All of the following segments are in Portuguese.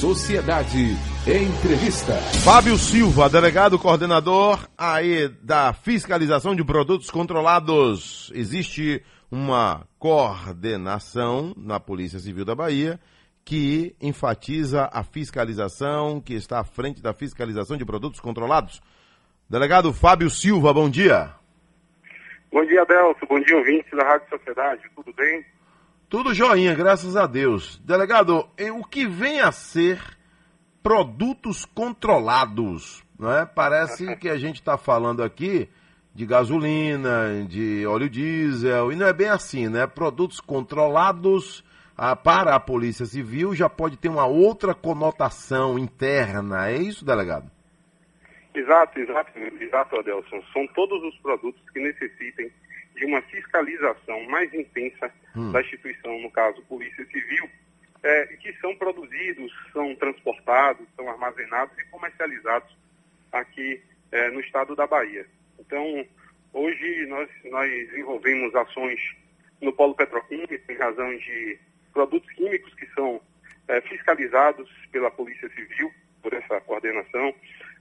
Sociedade. Entrevista. Fábio Silva, delegado coordenador aí da fiscalização de produtos controlados. Existe uma coordenação na Polícia Civil da Bahia que enfatiza a fiscalização, que está à frente da fiscalização de produtos controlados. Delegado Fábio Silva, bom dia. Bom dia, Adelso. Bom dia, ouvintes da Rádio Sociedade. Tudo bem? Tudo joinha, graças a Deus. Delegado, o que vem a ser produtos controlados? Não é? Parece que a gente está falando aqui de gasolina, de óleo diesel, e não é bem assim, né? Produtos controlados ah, para a Polícia Civil já pode ter uma outra conotação interna, é isso, delegado? Exato, exato, exato, Adelson. São todos os produtos que necessitem de uma fiscalização mais intensa hum. da instituição, no caso Polícia Civil, é, que são produzidos, são transportados, são armazenados e comercializados aqui é, no estado da Bahia. Então, hoje nós, nós desenvolvemos ações no polo petroquímico em razão de produtos químicos que são é, fiscalizados pela Polícia Civil, por essa coordenação,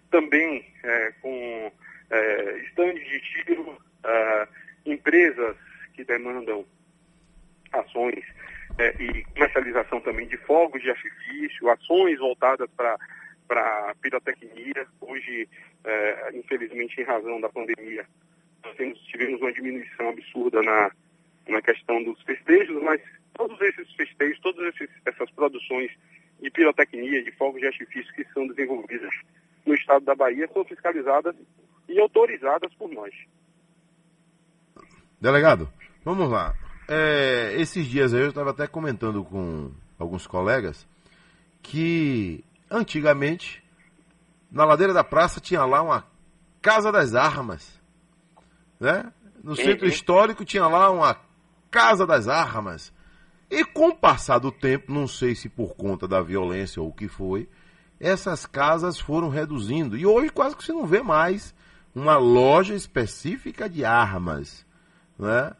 também é, com é, estandes de tiro, é, empresas que demandam ações é, e comercialização também de fogos de artifício, ações voltadas para para pirotecnia. Hoje, é, infelizmente, em razão da pandemia, nós temos, tivemos uma diminuição absurda na, na questão dos festejos, mas todos esses festejos, todas essas produções de pirotecnia, de fogos de artifício que são desenvolvidas no estado da Bahia são fiscalizadas e autorizadas por nós. Delegado, vamos lá. É, esses dias aí eu estava até comentando com alguns colegas que antigamente na ladeira da praça tinha lá uma Casa das Armas. Né? No centro histórico tinha lá uma Casa das Armas. E com o passar do tempo, não sei se por conta da violência ou o que foi, essas casas foram reduzindo. E hoje quase que você não vê mais uma loja específica de armas. Né?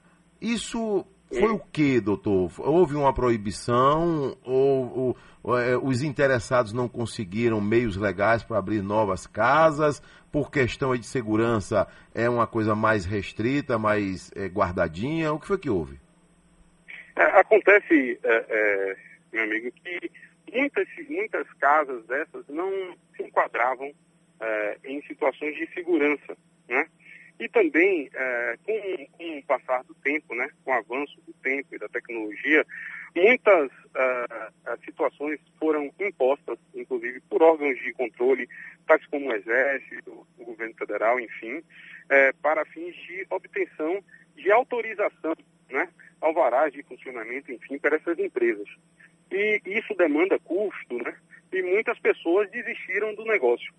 Isso foi o que, doutor? Houve uma proibição? Ou, ou é, os interessados não conseguiram meios legais para abrir novas casas? Por questão de segurança, é uma coisa mais restrita, mais é, guardadinha? O que foi que houve? É, acontece, é, é, meu amigo, que muitas, muitas casas dessas não se enquadravam é, em situações de segurança, né? E também, é, com, com, o passar do tempo, né, com o avanço do tempo e da tecnologia, muitas uh, situações foram impostas, inclusive por órgãos de controle, tais como o Exército, o governo federal, enfim, é, para fins de obtenção de autorização, né, alvarás de funcionamento, enfim, para essas empresas. E isso demanda custo, né, e muitas pessoas desistiram do negócio.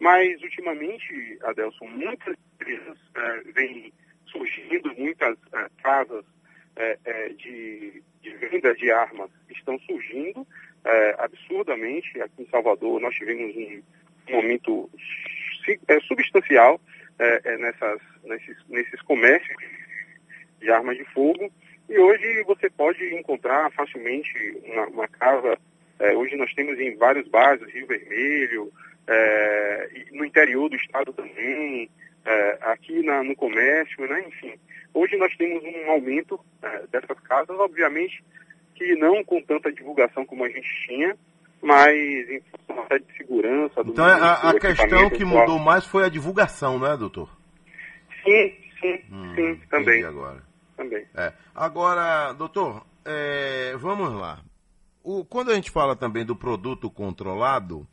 Mas, ultimamente, Adelson, muitas empresas é, vêm surgindo, muitas é, casas é, de, de, venda de armas estão surgindo absurdamente. Aqui em Salvador, nós tivemos um, momento substancial nessas, nesses, nesses comércios de armas de fogo. E hoje você pode encontrar facilmente uma, uma casa. hoje nós temos em vários bairros, Rio Vermelho, é, no interior do estado também, é, aqui na, no comércio, né? enfim. Hoje nós temos um aumento é, dessas casas, obviamente que não com tanta divulgação como a gente tinha, mas em função de segurança. então a, a questão que mudou mais foi a divulgação, né, doutor? Sim, sim, hum, sim, também. Agora. Também. É. Agora, doutor, é, vamos lá. O, quando a gente fala também do produto controlado,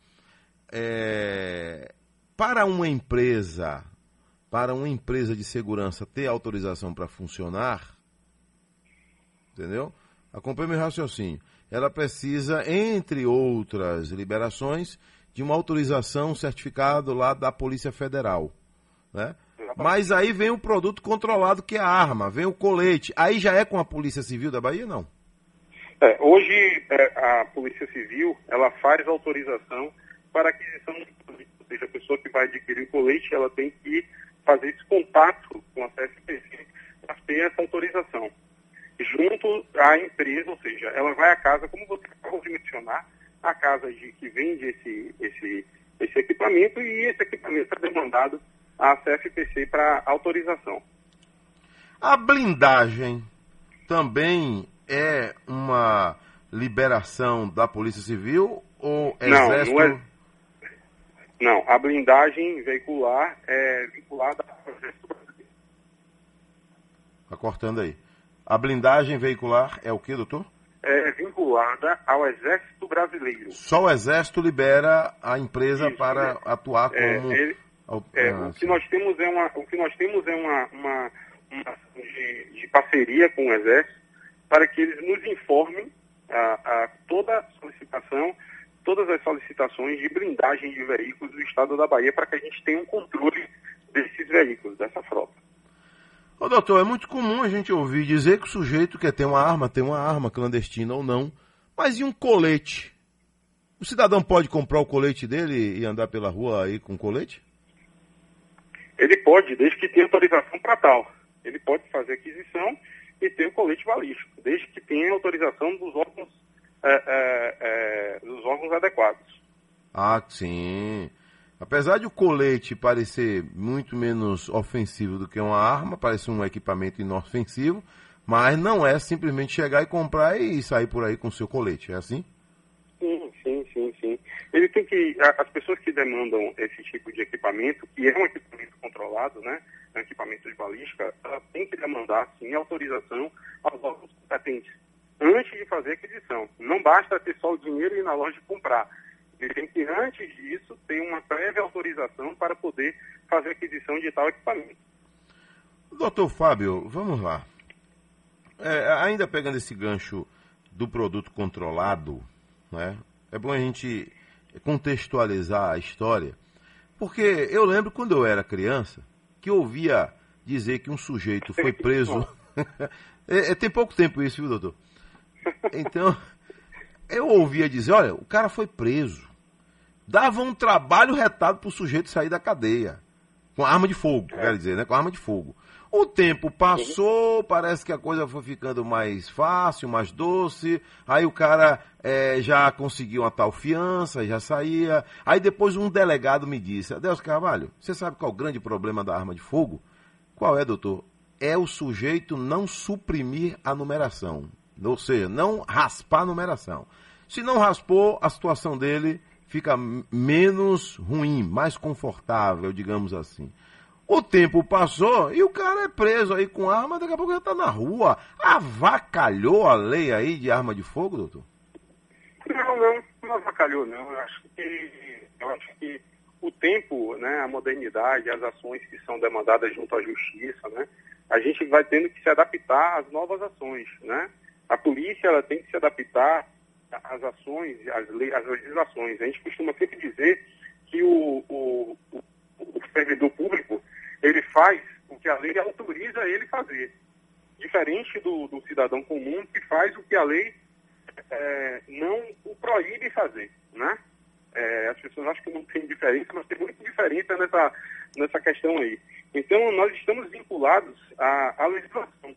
é, para uma empresa, para uma empresa de segurança ter autorização para funcionar, entendeu? Acompanhe meu raciocínio. Ela precisa, entre outras liberações, de uma autorização certificado lá da Polícia Federal, né? Mas aí vem o produto controlado que é a arma, vem o colete. Aí já é com a Polícia Civil da Bahia, não? É, hoje é, a Polícia Civil ela faz autorização para aquisição de colete. Ou seja, a pessoa que vai adquirir o colete, ela tem que fazer esse contato com a CSPC para ter essa autorização. Junto à empresa, ou seja, ela vai à casa, como você acabou de mencionar, a casa de, que vende esse, esse, esse equipamento e esse equipamento é demandado à CFPC para autorização. A blindagem também é uma liberação da Polícia Civil ou Exército? Não, é... não a blindagem veicular é vinculada ao Exército Brasileiro. Está cortando aí. A blindagem veicular é o que, doutor? É vinculada ao Exército Brasileiro. Só o Exército libera a empresa Isso, para é, atuar como. É, ele, é, ah, o que nós temos é uma, o que nós temos é uma, uma, uma de, de, parceria com o Exército para que eles nos informem a, a toda a solicitação, todas as solicitações de blindagem de veículos do Estado da Bahia para que a gente tenha um controle desses veículos, dessa frota. Ô, doutor, é muito comum a gente ouvir dizer que o sujeito quer ter uma arma, tem uma arma clandestina ou não, mas e um colete? O cidadão pode comprar o colete dele e andar pela rua aí com colete? Ele pode, desde que tenha autorização para tal. Ele pode fazer aquisição e ter o colete balístico, desde que tenha autorização dos órgãos, é, é, é, dos órgãos adequados. Ah, sim. Apesar de o colete parecer muito menos ofensivo do que uma arma, parece um equipamento inofensivo, mas não é simplesmente chegar e comprar e sair por aí com o seu colete, é assim? Sim, sim, sim, sim. Ele tem que, as pessoas que demandam esse tipo de equipamento, que é um equipamento controlado, né, um equipamento de balística, ela tem que demandar, sim, autorização aos órgãos competentes, antes de fazer aquisição. Não basta ter só o dinheiro e ir na loja comprar ele tem que, antes disso, ter uma prévia autorização para poder fazer aquisição de tal equipamento. Doutor Fábio, vamos lá. É, ainda pegando esse gancho do produto controlado, né, é bom a gente contextualizar a história, porque eu lembro quando eu era criança que eu ouvia dizer que um sujeito foi preso. é, é, tem pouco tempo isso, viu, doutor? Então, eu ouvia dizer, olha, o cara foi preso. Dava um trabalho retado para o sujeito sair da cadeia. Com arma de fogo, é. quer dizer, né? Com arma de fogo. O tempo passou, parece que a coisa foi ficando mais fácil, mais doce. Aí o cara é, já conseguiu uma tal fiança, já saía. Aí depois um delegado me disse: Adeus Carvalho, você sabe qual é o grande problema da arma de fogo? Qual é, doutor? É o sujeito não suprimir a numeração. Ou seja, não raspar a numeração. Se não raspou, a situação dele fica menos ruim, mais confortável, digamos assim. O tempo passou e o cara é preso aí com arma, daqui a pouco já está na rua. Avacalhou a lei aí de arma de fogo, doutor? Não, não, não avacalhou, não. Eu acho que, eu acho que o tempo, né, a modernidade, as ações que são demandadas junto à justiça, né, a gente vai tendo que se adaptar às novas ações, né? A polícia ela tem que se adaptar às ações, às, às legislações. A gente costuma sempre dizer que o, o, o servidor público ele faz o que a lei autoriza ele fazer. Diferente do, do cidadão comum que faz o que a lei é, não o proíbe fazer, né? É, as pessoas acham que não tem diferença, mas tem muita diferença nessa, nessa questão aí. Então, nós estamos vinculados à, à legislação.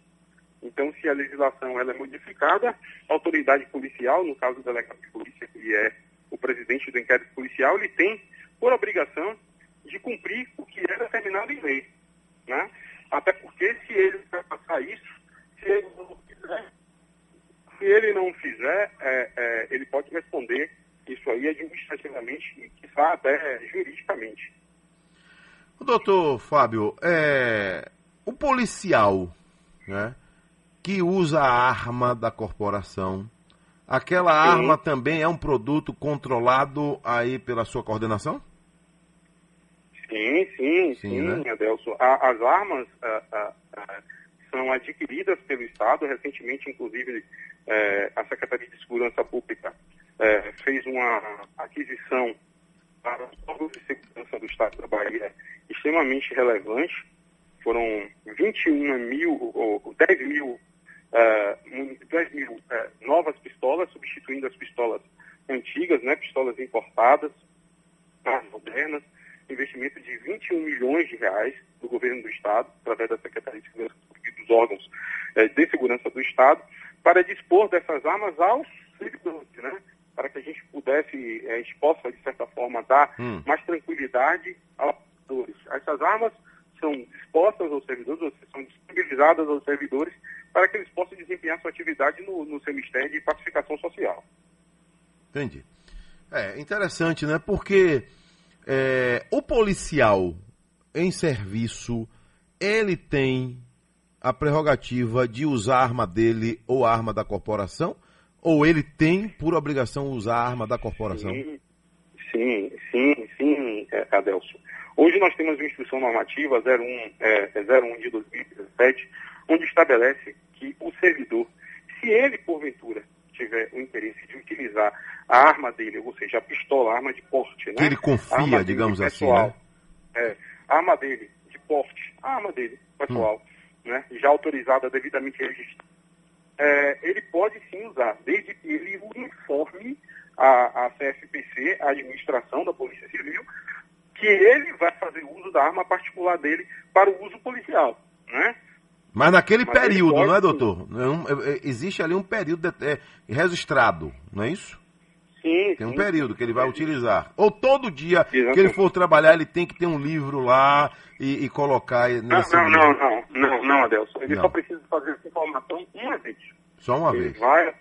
Então, se a legislação ela é modificada, a autoridade policial, no caso do delegado de polícia, que é o presidente do inquérito policial, ele tem por obrigação de cumprir o que é determinado em lei. Né? Até porque se ele passar isso, se ele não fizer, se ele, não fizer é, é, ele pode responder isso aí administrativamente e quizá até juridicamente. Doutor Fábio, é, o policial, né? Que usa a arma da corporação, aquela sim. arma também é um produto controlado aí pela sua coordenação? Sim, sim, sim, sim né? Adelso. A, as armas a, a, são adquiridas pelo Estado. Recentemente, inclusive, é, a Secretaria de Segurança Pública é, fez uma aquisição para os órgãos de segurança do Estado da Bahia extremamente relevante. Foram 21 mil, ou 10 mil uh, 10 mil uh, novas pistolas, substituindo as pistolas antigas, né, pistolas importadas, mais modernas, investimento de 21 milhões de reais do governo do Estado, através da Secretaria de Segurança e dos órgãos uh, de segurança do Estado, para dispor dessas armas aos servidores, né, para que a gente pudesse, a gente possa, de certa forma, dar Hum. mais tranquilidade aos servidores. Essas armas são dispostas aos servidores, ou seja, são disponibilizadas aos servidores para que eles possam desempenhar sua atividade no, no seu mistério de pacificação social. Entendi. É interessante, né? Porque é, o policial em serviço, ele tem a prerrogativa de usar a arma dele ou a arma da corporação? Ou ele tem, por obrigação, usar a arma da corporação? Sim, sim, sim, sim é, Adelson. Hoje nós temos uma instrução normativa 01, é, 01 de 2017, onde estabelece que o servidor, se ele porventura tiver o interesse de utilizar a arma dele, ou seja, a pistola, a arma de porte, né? Que ele confia, digamos assim, pessoal, né? É, a arma dele de porte, a arma dele pessoal, né? Já autorizada, devidamente registrada. É, ele pode sim usar, desde que ele o informe a, a CFPC, a administração da Polícia Civil, que ele vai fazer uso da arma particular dele para o uso policial, né? Mas naquele Mas período, pode não é, doutor? É um- é- é- existe ali um período de- é, registrado, não é isso? Sim, Tem um sim. período que ele vai utilizar. Ou todo dia que ele Exatamente. for trabalhar, ele tem que ter um livro lá e, e colocar Não, nesse não, livro. não, não, não, não, Adelson. Ele Não. só precisa fazer essa informação uma vez. Só uma Ele vez. vai,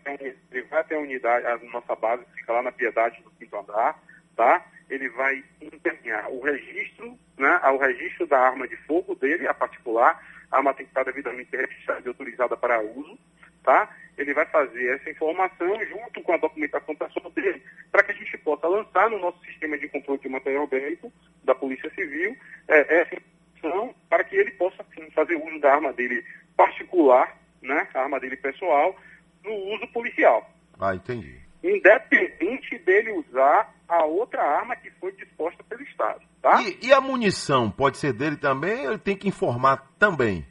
ele vai até a unidade, a nossa base que fica lá na Piedade do quinto andar, tá? Ele vai empenhar o registro, né? O registro da arma de fogo dele, a particular. A arma tem que estar devidamente registrada e autorizada para uso, tá? Ele vai fazer essa informação junto com a documentação pessoal dele, para que a gente possa lançar no nosso sistema de controle de material bélico da Polícia Civil é, essa informação para que ele possa sim, fazer uso da arma dele particular, né? A arma dele pessoal, no uso policial Ah, entendi. independente dele usar a outra arma que foi disposta pelo Estado, tá? E, e a munição pode ser dele também ou ele tem que informar também?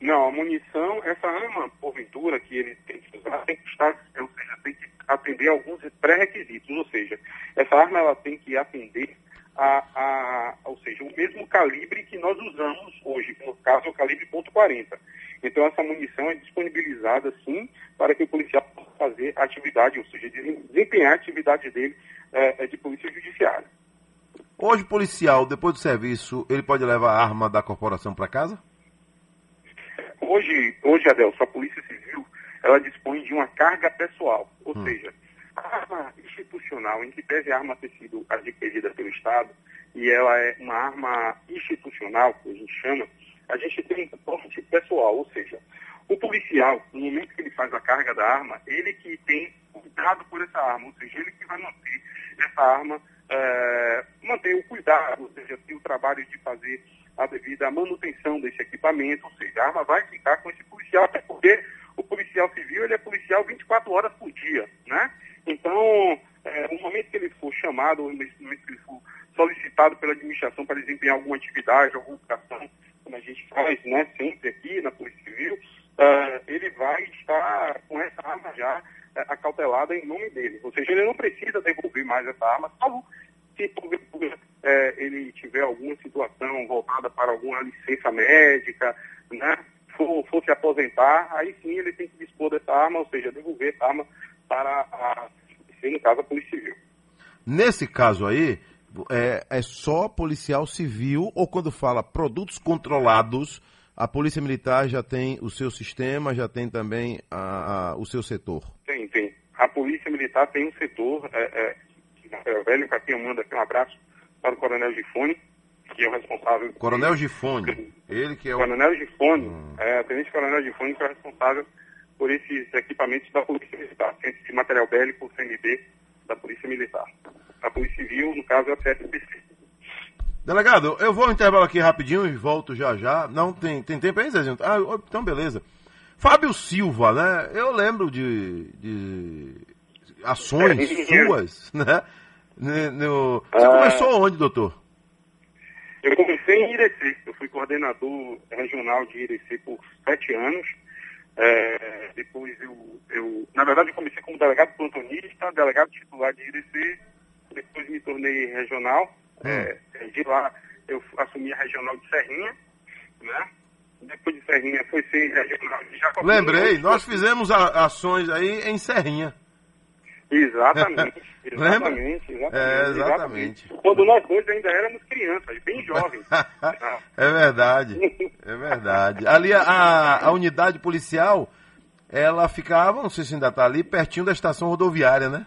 Não, a munição, essa arma, porventura, que ele tem que usar, tem que estar, ou seja, tem que atender alguns pré-requisitos, ou seja, essa arma ela tem que atender a, a, ou seja, o mesmo calibre que nós usamos hoje, no caso é o calibre .40. Então essa munição é disponibilizada sim para que o policial possa fazer atividade, ou seja, desempenhar a atividade dele eh, de polícia judiciária. Hoje, o policial, depois do serviço, ele pode levar a arma da corporação para casa? Hoje, hoje, Adelson, a Polícia Civil, ela dispõe de uma carga pessoal, ou seja, a arma institucional, em que pese a arma ter sido adquirida pelo Estado, e ela é uma arma institucional, que a gente chama, a gente tem porte pessoal, ou seja, o policial, no momento que ele faz a carga da arma, ele que tem cuidado por essa arma, ou seja, ele que vai manter essa arma, eh, manter o cuidado, ou seja, ter o trabalho de fazer a devida manutenção desse equipamento, ou seja, a arma vai ficar com esse policial, até porque o policial civil ele é policial 24 horas por dia, né? Então, é, no momento que ele for chamado, no momento que ele for solicitado pela administração para desempenhar alguma atividade, alguma operação, como a gente faz, né, sempre aqui na Polícia Civil, ah, ele vai estar com essa arma já eh, acautelada em nome dele. Ou seja, ele não precisa devolver mais essa arma, salvo se porventura eh, ele tiver alguma situação voltada para alguma licença médica, né, for, for se aposentar, aí sim ele tem que dispor dessa arma, ou seja, devolver essa arma para a, no caso, a Polícia Civil. Nesse caso aí, é, é só policial civil ou quando fala produtos controlados, a Polícia Militar já tem o seu sistema, já tem também a- a- o seu setor? Tem, tem. A Polícia Militar tem um setor, é, é, que Velho, quem eu mando aqui um abraço para o Coronel Gifone, que é o responsável. Coronel Gifone, ele que é o... Coronel Gifone, é, Tenente Coronel Gifone, que é o responsável por esses equipamentos da Polícia Militar, Centro de Material Bélico, CMB, da Polícia Militar. A Polícia Civil, no caso, é a CSPC. Delegado, eu vou ao intervalo aqui rapidinho e volto já já. Não tem, tem tempo aí, Zezinho? Ah, então beleza. Fábio Silva, né? Eu lembro de, de ações É, suas, né? No- no- Você Ah. começou onde, doutor? Eu comecei em Irecê, eu fui coordenador regional de Irecê por sete anos. É, depois eu, eu, na verdade, eu comecei como delegado plantonista, delegado titular de Irecê, depois me tornei regional. É, de lá eu assumi a regional de Serrinha, né? Depois de Serrinha foi ser regional de Jacobina. Lembrei, nós fizemos ações aí em Serrinha. Exatamente, exatamente, exatamente, é, exatamente. Quando nós dois ainda éramos crianças, bem jovens. é verdade, é verdade. Ali a, a unidade policial, ela ficava, não sei se ainda está ali, pertinho da estação rodoviária, né?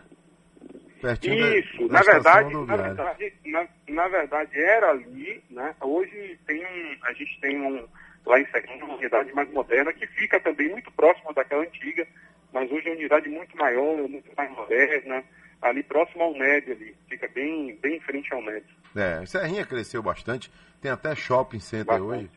Pertinho Isso, da, da na, verdade, na verdade, na, na, verdade era ali, né? Hoje tem um, a gente tem um, lá em Sergipe, uma unidade mais moderna que fica também muito próximo daquela antiga, mas hoje é uma unidade muito maior, muito mais moderna, ali próximo ao MED ali, fica bem, bem em frente ao MED. É, Serrinha cresceu bastante, tem até shopping center bastante. hoje.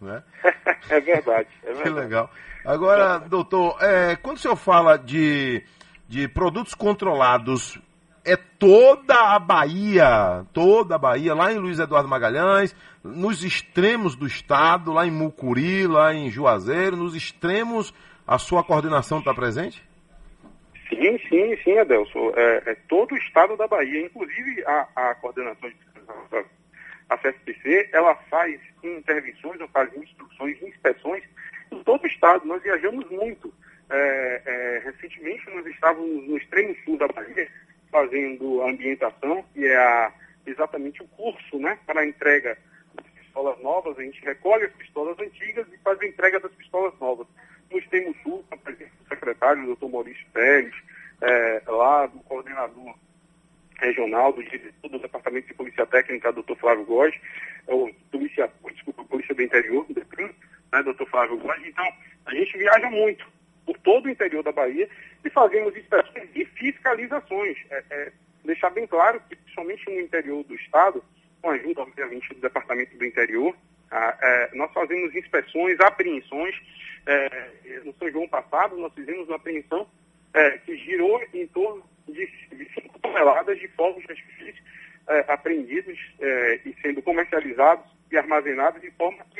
Né? é verdade, é verdade. Que legal. Agora, doutor, é, quando o senhor fala de, de produtos controlados, é toda a Bahia, toda a Bahia, lá em Luiz Eduardo Magalhães, nos extremos do estado, lá em Mucuri, lá em Juazeiro, nos extremos a sua coordenação está presente? Sim, sim, sim, Adelson. É, é, todo o estado da Bahia, inclusive a, a coordenação de a CSPC, ela faz intervenções, ela faz instruções, inspeções em todo o estado. Nós viajamos muito. É, é, recentemente nós estávamos no extremo sul da Bahia fazendo a ambientação, que é a, exatamente o curso né, para a entrega das pistolas novas. A gente recolhe as pistolas antigas e faz a entrega das pistolas novas no extremo sul, com a presença secretário, doutor Maurício Pérez, é, lá do coordenador regional, do do Departamento de Polícia Técnica, doutor Flávio Góes, é o polícia, desculpa, Polícia do Interior, do DEPRIM, né, doutor Flávio Góes. Então, a gente viaja muito por todo o interior da Bahia e fazemos inspeções e fiscalizações. É, é, deixar bem claro que, principalmente no interior do Estado, com a ajuda, obviamente, do Departamento do Interior, ah, é, nós fazemos inspeções, apreensões. É, no São João passado, nós fizemos uma apreensão é, que girou em torno de, 5 toneladas de fogos de artifício é, apreendidos é, e sendo comercializados e armazenados de forma irregular.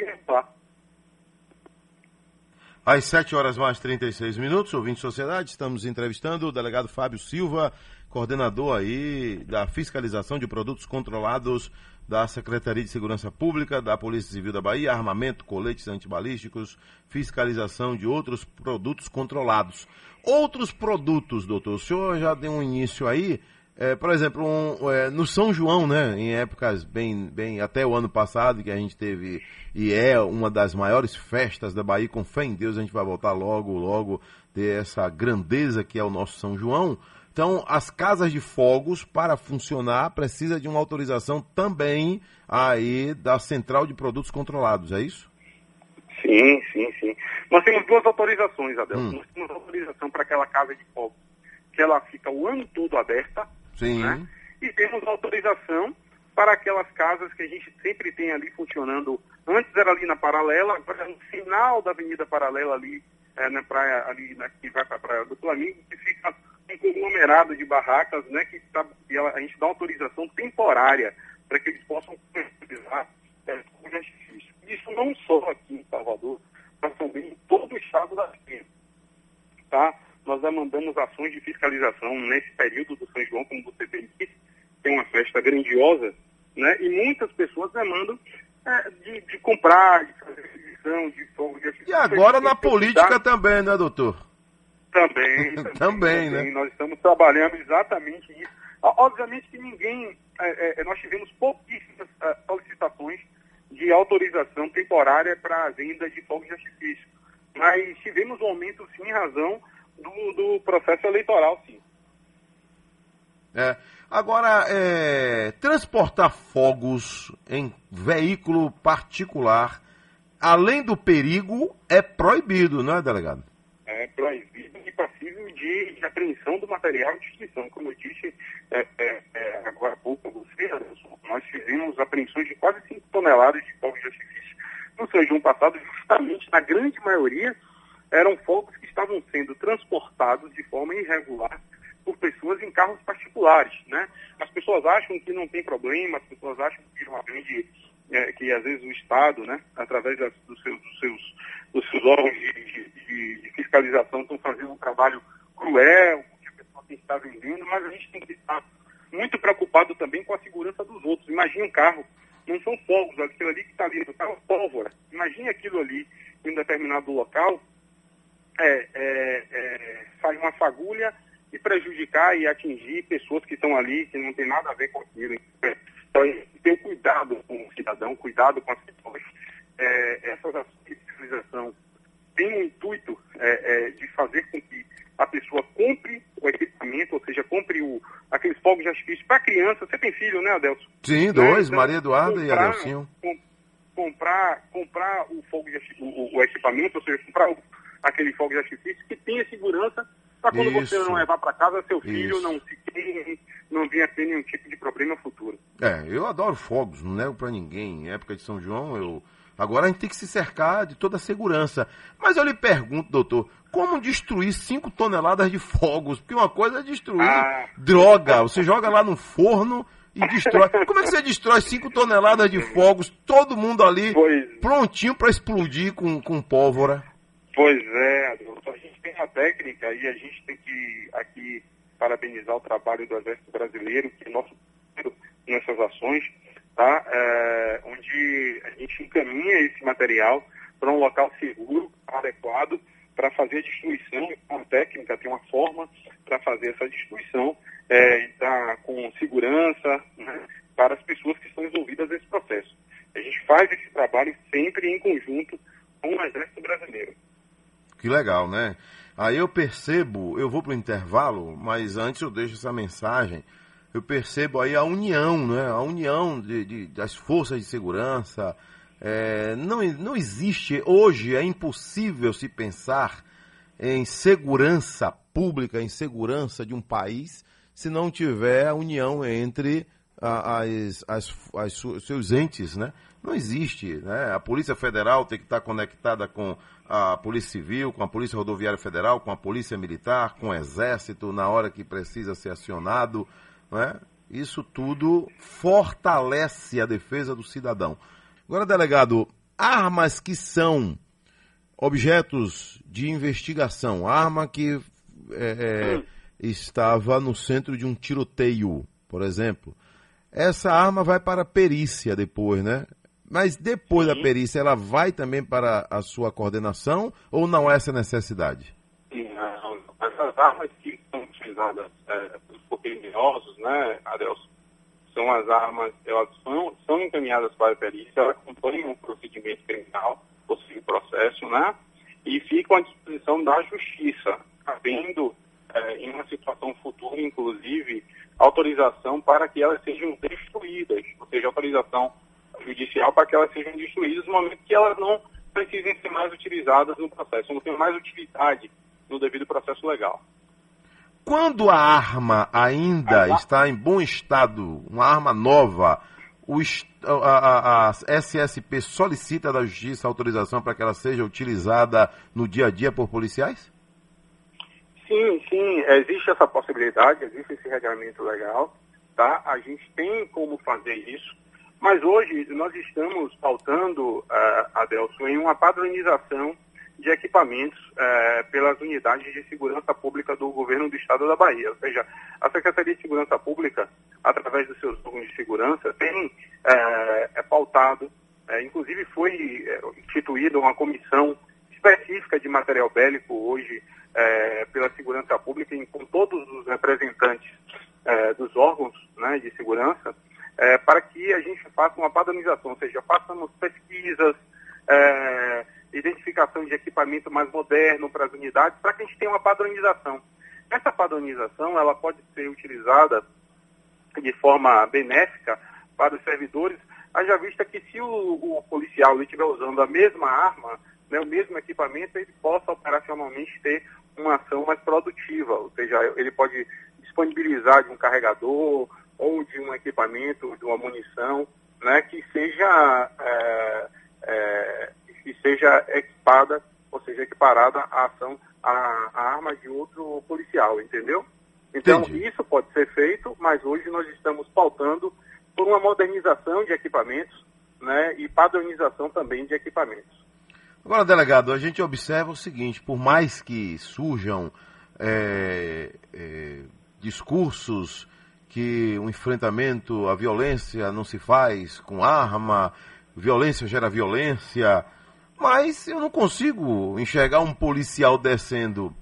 Às 7 horas mais 36 minutos, ouvinte Sociedade, estamos entrevistando o delegado Fábio Silva, coordenador aí da fiscalização de produtos controlados da Secretaria de Segurança Pública, da Polícia Civil da Bahia, armamento, coletes antibalísticos, fiscalização de outros produtos controlados. Outros produtos, doutor, o senhor já deu um início aí, é, por exemplo, um, é, no São João, né, em épocas bem, bem, até o ano passado, que a gente teve, e é uma das maiores festas da Bahia, com fé em Deus, a gente vai voltar logo, logo, ter essa grandeza que é o nosso São João. Então, as casas de fogos, para funcionar, precisa de uma autorização também aí da Central de Produtos Controlados, é isso? Sim, sim, sim. Nós temos duas autorizações, Adel. Hum. Nós temos autorização para aquela casa de fogos, que ela fica o ano todo aberta. Sim. Né? E temos autorização para aquelas casas que a gente sempre tem ali funcionando. Antes era ali na Paralela, agora é no final da Avenida Paralela ali, é, na praia, ali, na, que vai para a Praia do Flamengo, que fica um conglomerado de barracas, né, que, tá, que ela, a gente dá autorização temporária para que eles possam utilizar é. Isso não só aqui em Salvador, mas também em todo o estado da Bahia. Tá? Nós demandamos ações de fiscalização nesse período do São João, como você bem disse, tem uma festa grandiosa, né? e muitas pessoas demandam é, de, de, comprar, de fazer exibição, de fogo de artifício. E agora na política também, né, doutor? Também, também, também, né? Nós estamos trabalhando exatamente isso. Obviamente que ninguém, é, é, nós tivemos pouquíssimas é, solicitações de autorização temporária para a venda de fogos de artifício, mas tivemos um aumento, sim, em razão do, do processo eleitoral, sim. É. Agora, é, transportar fogos em veículo particular, além do perigo, é proibido, não é, delegado? É proibido de, de apreensão do material de destruição. Como eu disse é, é, é, agora há pouco a você, nós fizemos apreensões de quase 5 toneladas de fogos de artifício no São João passado, justamente na grande maioria eram fogos que estavam sendo transportados de forma irregular por pessoas em carros particulares, né? As pessoas acham que não tem problema, as pessoas acham que é, que às vezes o Estado, né, através das, dos, seus, dos, seus, dos seus órgãos de, de, de fiscalização, estão fazendo um trabalho cruel, que a pessoa tem que estar vendendo, mas a gente tem que estar muito preocupado também com a segurança dos outros. Imagine um carro, não são fogos, aquilo ali que está ali, está pólvora. Imagine aquilo ali em um determinado local, é, é, é, sai uma fagulha e prejudicar e atingir pessoas que estão ali, que não tem nada a ver com aquilo. Então, ter cuidado com o cidadão, cuidado com as pessoas. É, essas ações de fiscalização têm o intuito é, é, de fazer com que a pessoa compre o equipamento, ou seja, compre o, aqueles fogos de artifício para criança. Você tem filho, né, Adelson? Sim, né? dois, então, Maria Eduarda comprar, e Adelcinho. Com, comprar, comprar o fogo de o, o, equipamento, ou seja, comprar o, aquele fogo de artifício que tenha segurança para quando Isso. você não levar para casa, seu filho Isso. não se não venha ter nenhum tipo de problema futuro. É, eu adoro fogos, não nego para ninguém. Em época de São João, eu Agora a gente tem que se cercar de toda a segurança. Mas eu lhe pergunto, doutor, como destruir 5 toneladas de fogos? Porque uma coisa é destruir ah. droga. Você joga lá no forno e destrói. Como é que você destrói 5 toneladas de fogos, todo mundo ali pois... prontinho para explodir com, com pólvora? Pois é. A gente tem uma técnica e a gente tem que aqui parabenizar o trabalho do Exército Brasileiro, que é nosso nessas ações tá? É, onde a gente encaminha esse material para um local seguro, adequado, para fazer a destruição, uma técnica, tem uma forma para fazer essa destruição é, tá, com segurança né, para as pessoas que estão envolvidas nesse processo. A gente faz esse trabalho sempre em conjunto com o Exército Brasileiro. Que legal, né? Aí eu percebo, eu vou para o intervalo, mas antes eu deixo essa mensagem eu percebo aí a união, né? a união de, de das forças de segurança. É, não, não existe, hoje é impossível se pensar em segurança pública, em segurança de um país, se não tiver a união entre as, as, as, seus entes, né? Não existe, né? A Polícia Federal tem que estar conectada com a Polícia Civil, com a Polícia Rodoviária Federal, com a Polícia Militar, com o Exército, na hora que precisa ser acionado. Né? Isso tudo fortalece a defesa do cidadão. Agora, delegado, armas que são objetos de investigação, arma que é, é, estava no centro de um tiroteio, por exemplo, essa arma vai para a perícia depois, né? Mas depois Sim. da perícia, ela vai também para a sua coordenação ou não é essa necessidade? Sim, essas armas que são utilizadas é, criminosos, né, Adelson, são as armas, elas são, são encaminhadas para a perícia, elas acompanham um procedimento criminal, possível processo, né, e ficam à disposição da justiça, havendo, é, em uma situação futura, inclusive, autorização para que elas sejam destruídas, ou seja, autorização judicial para que elas sejam destruídas no momento que elas não precisem ser mais utilizadas no processo, não tenham mais utilidade no devido processo legal. Quando a arma ainda está em bom estado, uma arma nova, o, a, a, a, SSP solicita da Justiça autorização para que ela seja utilizada no dia a dia por policiais? Sim, sim, existe essa possibilidade, existe esse regulamento legal, tá? A gente tem como fazer isso, mas hoje nós estamos pautando, uh, Adelson, em uma padronização de equipamentos é, pelas unidades de segurança pública do governo do estado da Bahia. Ou seja, a Secretaria de Segurança Pública, através dos seus órgãos de segurança, tem é, é pautado, inclusive foi instituída uma comissão específica de material bélico hoje é, pela segurança pública, em, com todos os representantes dos órgãos né, de segurança, para que a gente faça uma padronização, ou seja, façamos pesquisas, identificação de equipamento mais moderno para as unidades, para que a gente tenha uma padronização. Essa padronização ela pode ser utilizada de forma benéfica para os servidores, haja vista que se o, o policial estiver usando a mesma arma, né, o mesmo equipamento, ele possa operacionalmente ter uma ação mais produtiva, ou seja, ele pode disponibilizar de um carregador ou de um equipamento, de uma munição, né, que seja é, é, que seja equipada, ou seja, equiparada à ação, à, à arma de outro policial, entendeu? Então, Entendi. isso pode ser feito, mas hoje nós estamos pautando por uma modernização de equipamentos né, e padronização também de equipamentos. Agora, delegado, a gente observa o seguinte: por mais que surjam é, é, discursos que o enfrentamento à violência não se faz com arma, violência gera violência, mas eu não consigo enxergar um policial descendo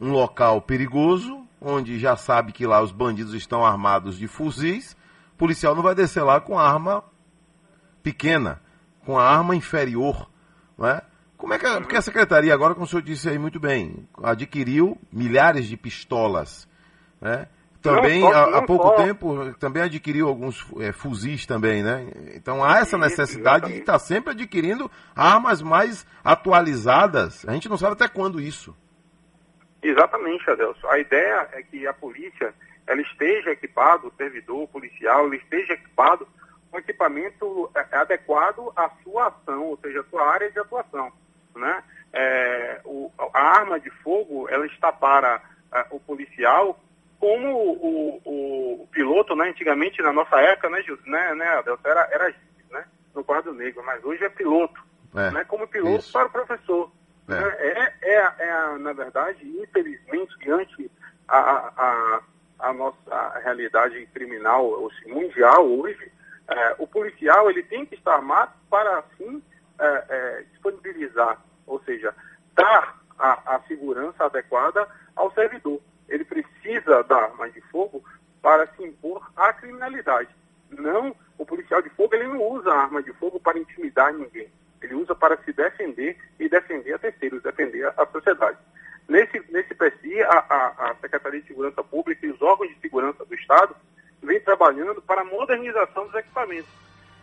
um local perigoso onde já sabe que lá os bandidos estão armados de fuzis, o policial não vai descer lá com arma pequena, com a arma inferior, não é? Como é que a, porque a secretaria agora, como o senhor disse aí muito bem, adquiriu milhares de pistolas, né? Também, Não, só- há, há não pouco só. tempo, também adquiriu alguns é, fuzis também, né? Então há essa necessidade de estar sempre adquirindo armas mais atualizadas. A gente não sabe até quando isso. Exatamente, Adelson. A ideia é que a polícia ela esteja equipado, o servidor policial, ele esteja equipado com equipamento é, adequado à sua ação, ou seja, à sua área de atuação. Né? É, o- a arma de fogo ela está para é, o policial como o, o- o piloto, né? antigamente na nossa época, né, Gil- né, né Adelson, era, era né? no quadro negro, mas hoje é piloto, É, né? como piloto isso. para o professor. É. né? É, é, é na verdade, infelizmente, diante a, a, a, nossa realidade criminal mundial hoje, é, o policial ele tem que estar armado para, assim, é, é, disponibilizar, ou seja, dar a, a segurança adequada ao servidor. Ele precisa da arma de fogo para se impor à criminalidade. Não, o policial de fogo ele não usa a arma de fogo para intimidar ninguém. Ele usa para se defender e defender a terceiros, defender a, a sociedade. Nesse, nesse PSI, a, a, a Secretaria de Segurança Pública e os órgãos de segurança do Estado vêm trabalhando para a modernização dos equipamentos.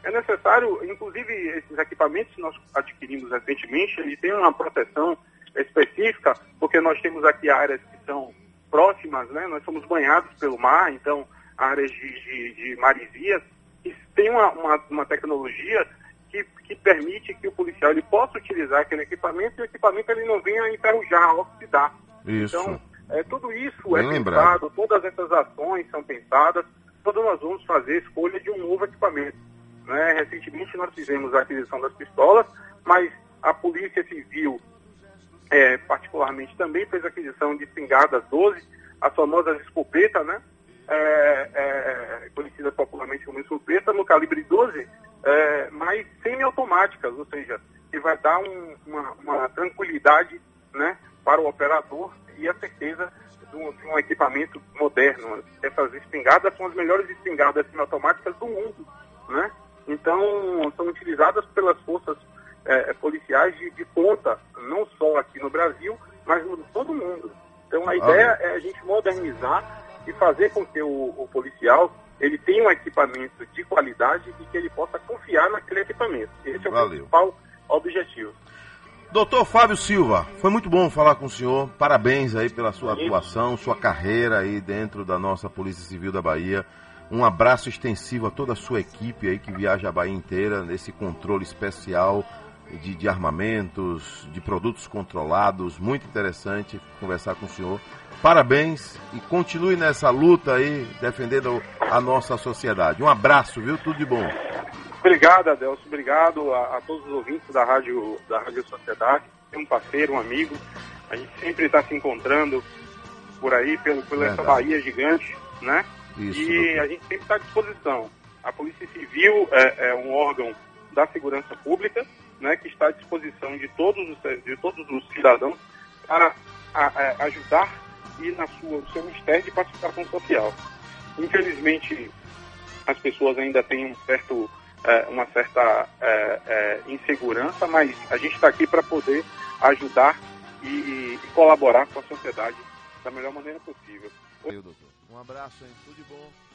É necessário, inclusive, esses equipamentos que nós adquirimos recentemente, eles têm uma proteção específica, porque nós temos aqui áreas que são próximas, né? Nós somos banhados pelo mar, então áreas de, de, de maresias, que tem uma, uma, uma tecnologia que, que permite que o policial ele possa utilizar aquele equipamento e o equipamento ele não venha enferrujar, oxidar. Isso. Então, é, tudo isso Bem é lembrado. pensado, todas essas ações são pensadas, todos nós vamos fazer a escolha de um novo equipamento. Né? Recentemente nós fizemos a aquisição das pistolas, mas a Polícia Civil, é, particularmente, também fez a aquisição de espingardas 12, as famosas escopetas, né? É, é, conhecidas popularmente como escopeta, no calibre 12, é, mas semiautomáticas, ou seja, que vai dar um- uma, uma tranquilidade né, para o operador e a certeza de um, de um equipamento moderno. Essas espingardas são as melhores espingardas semiautomáticas do mundo, né? Então, são utilizadas pelas forças eh, policiais de, de ponta, não só aqui no Brasil, mas no todo mundo. Então, a ideia é a gente modernizar e fazer com que o, o policial ele tenha um equipamento de qualidade e que ele possa confiar naquele equipamento. Esse é o Valeu. principal objetivo. Doutor Fábio Silva, foi muito bom falar com o senhor. Parabéns aí pela sua atuação, sua carreira aí dentro da nossa Polícia Civil da Bahia. Um abraço extensivo a toda a sua equipe aí que viaja a Bahia inteira nesse controle especial de, de armamentos, de produtos controlados. Muito interessante conversar com o senhor. Parabéns e continue nessa luta aí, defendendo a nossa sociedade. Um abraço, viu? Tudo de bom. Obrigado, Adelso. Obrigado a, a todos os ouvintes da Rádio, da Rádio Sociedade. É um parceiro, um amigo. A gente sempre está se encontrando por aí, pelo, pela essa Verdade. Bahia gigante, né? Isso, e doutor. a gente sempre está à disposição. A Polícia Civil é, é um órgão da segurança pública, né, que está à disposição de todos os, de todos os cidadãos para a- a- ajudar e na sua no seu mistério de participação social. Infelizmente, as pessoas ainda têm um certo, eh, uma certa eh, eh, insegurança, mas a gente está aqui para poder ajudar e, e colaborar com a sociedade da melhor maneira possível. Valeu, doutor. Um abraço, hein? Tudo de bom.